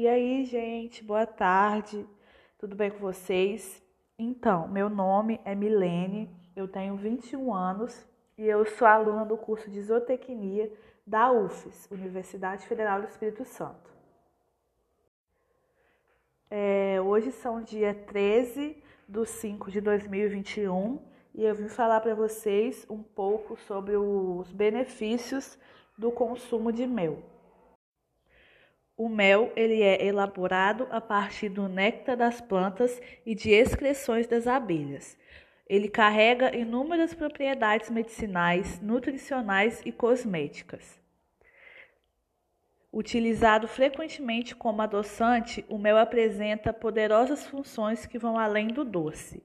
E aí, gente, boa tarde. Tudo bem com vocês? Então, meu nome é Milene, eu tenho 21 anos e eu sou aluna do curso de Zootecnia da UFES, Universidade Federal do Espírito Santo. É, hoje são dia 13 de 5 de 2021 e eu vim falar para vocês um pouco sobre os benefícios do consumo de mel. O mel ele é elaborado a partir do néctar das plantas e de excreções das abelhas. Ele carrega inúmeras propriedades medicinais, nutricionais e cosméticas. Utilizado frequentemente como adoçante, o mel apresenta poderosas funções que vão além do doce.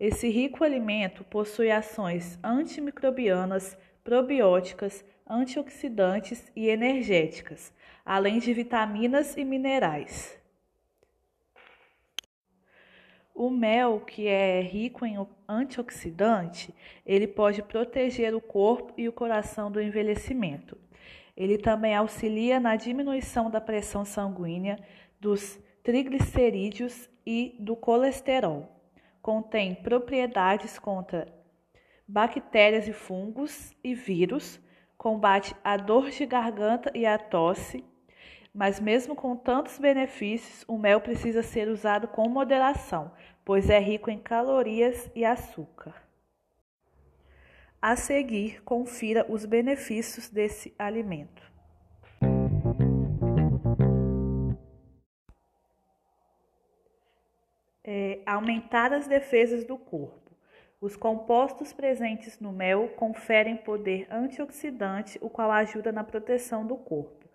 Esse rico alimento possui ações antimicrobianas, probióticas, antioxidantes e energéticas, além de vitaminas e minerais. O mel, que é rico em antioxidante, ele pode proteger o corpo e o coração do envelhecimento. Ele também auxilia na diminuição da pressão sanguínea, dos triglicerídeos e do colesterol. Contém propriedades contra bactérias e fungos e vírus, combate a dor de garganta e a tosse, mas mesmo com tantos benefícios, o mel precisa ser usado com moderação, pois é rico em calorias e açúcar. A seguir, confira os benefícios desse alimento. É, aumentar as defesas do corpo. Os compostos presentes no mel conferem poder antioxidante, o qual ajuda na proteção do corpo.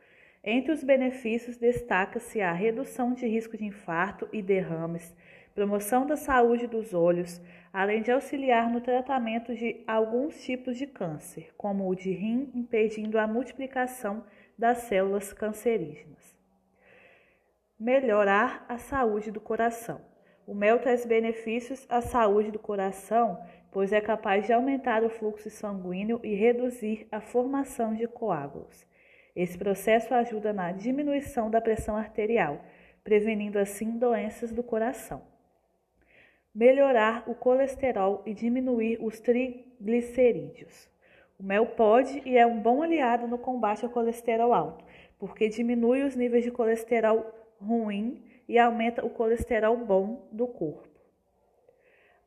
Entre os benefícios destaca-se a redução de risco de infarto e derrames, promoção da saúde dos olhos, além de auxiliar no tratamento de alguns tipos de câncer, como o de rim, impedindo a multiplicação das células cancerígenas. Melhorar a saúde do coração. O mel traz benefícios à saúde do coração, pois é capaz de aumentar o fluxo sanguíneo e reduzir a formação de coágulos. Esse processo ajuda na diminuição da pressão arterial, prevenindo assim doenças do coração. Melhorar o colesterol e diminuir os triglicerídeos. O mel pode e é um bom aliado no combate ao colesterol alto, porque diminui os níveis de colesterol ruim e aumenta o colesterol bom do corpo.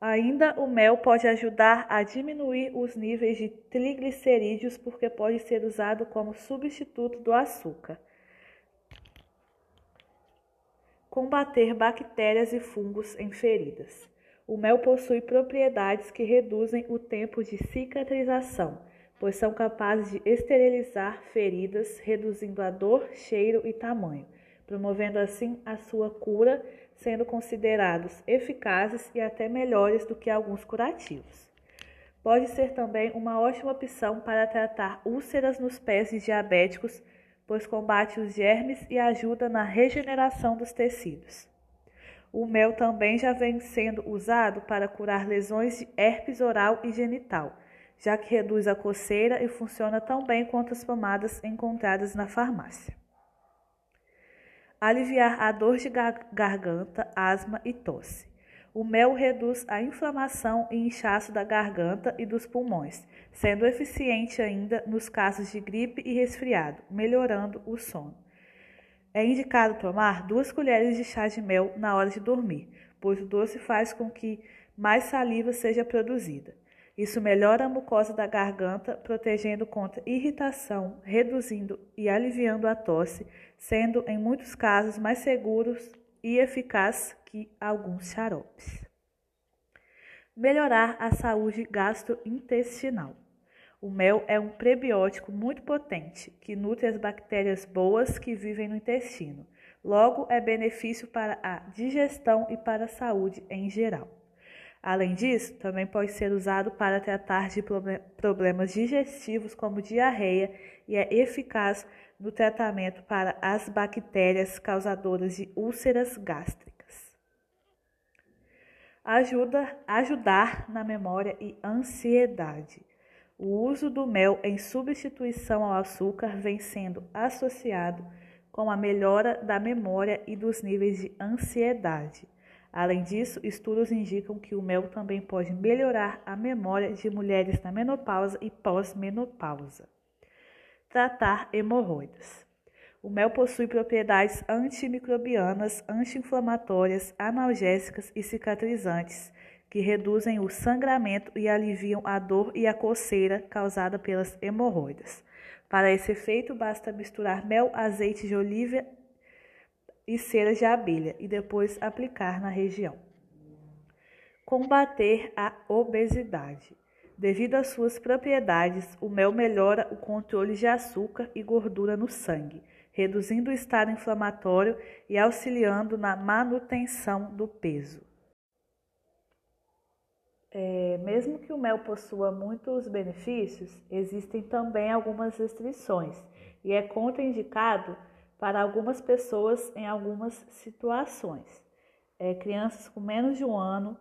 Ainda o mel pode ajudar a diminuir os níveis de triglicerídeos porque pode ser usado como substituto do açúcar. Combater bactérias e fungos em feridas. O mel possui propriedades que reduzem o tempo de cicatrização, pois são capazes de esterilizar feridas, reduzindo a dor, cheiro e tamanho promovendo assim a sua cura, sendo considerados eficazes e até melhores do que alguns curativos. Pode ser também uma ótima opção para tratar úlceras nos pés de diabéticos, pois combate os germes e ajuda na regeneração dos tecidos. O mel também já vem sendo usado para curar lesões de herpes oral e genital, já que reduz a coceira e funciona tão bem quanto as pomadas encontradas na farmácia aliviar a dor de garganta, asma e tosse. O mel reduz a inflamação e inchaço da garganta e dos pulmões, sendo eficiente ainda nos casos de gripe e resfriado, melhorando o sono. É indicado tomar duas colheres de chá de mel na hora de dormir, pois o doce faz com que mais saliva seja produzida. Isso melhora a mucosa da garganta, protegendo contra irritação, reduzindo e aliviando a tosse, sendo em muitos casos mais seguros e eficaz que alguns xaropes. Melhorar a saúde gastrointestinal. O mel é um prebiótico muito potente que nutre as bactérias boas que vivem no intestino. Logo, é benefício para a digestão e para a saúde em geral. Além disso, também pode ser usado para tratar de problemas digestivos como diarreia e é eficaz no tratamento para as bactérias causadoras de úlceras gástricas. Ajuda ajudar na memória e ansiedade. O uso do mel em substituição ao açúcar vem sendo associado com a melhora da memória e dos níveis de ansiedade. Além disso, estudos indicam que o mel também pode melhorar a memória de mulheres na menopausa e pós-menopausa. Tratar hemorroidas. O mel possui propriedades antimicrobianas, anti-inflamatórias, analgésicas e cicatrizantes, que reduzem o sangramento e aliviam a dor e a coceira causada pelas hemorroidas. Para esse efeito, basta misturar mel, azeite de oliva e cera de abelha e depois aplicar na região. Combater a obesidade. Devido às suas propriedades, o mel melhora o controle de açúcar e gordura no sangue, reduzindo o estado inflamatório e auxiliando na manutenção do peso. É, mesmo que o mel possua muitos benefícios, existem também algumas restrições e é contraindicado para algumas pessoas em algumas situações. É, crianças com menos de um ano,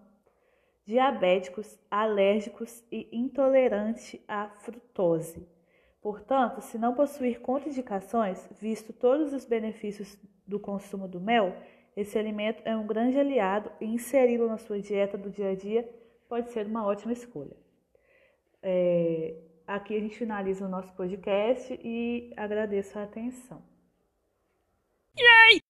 diabéticos, alérgicos e intolerantes à frutose. Portanto, se não possuir contraindicações, visto todos os benefícios do consumo do mel, esse alimento é um grande aliado e inseri-lo na sua dieta do dia a dia pode ser uma ótima escolha. É, aqui a gente finaliza o nosso podcast e agradeço a atenção. Yay!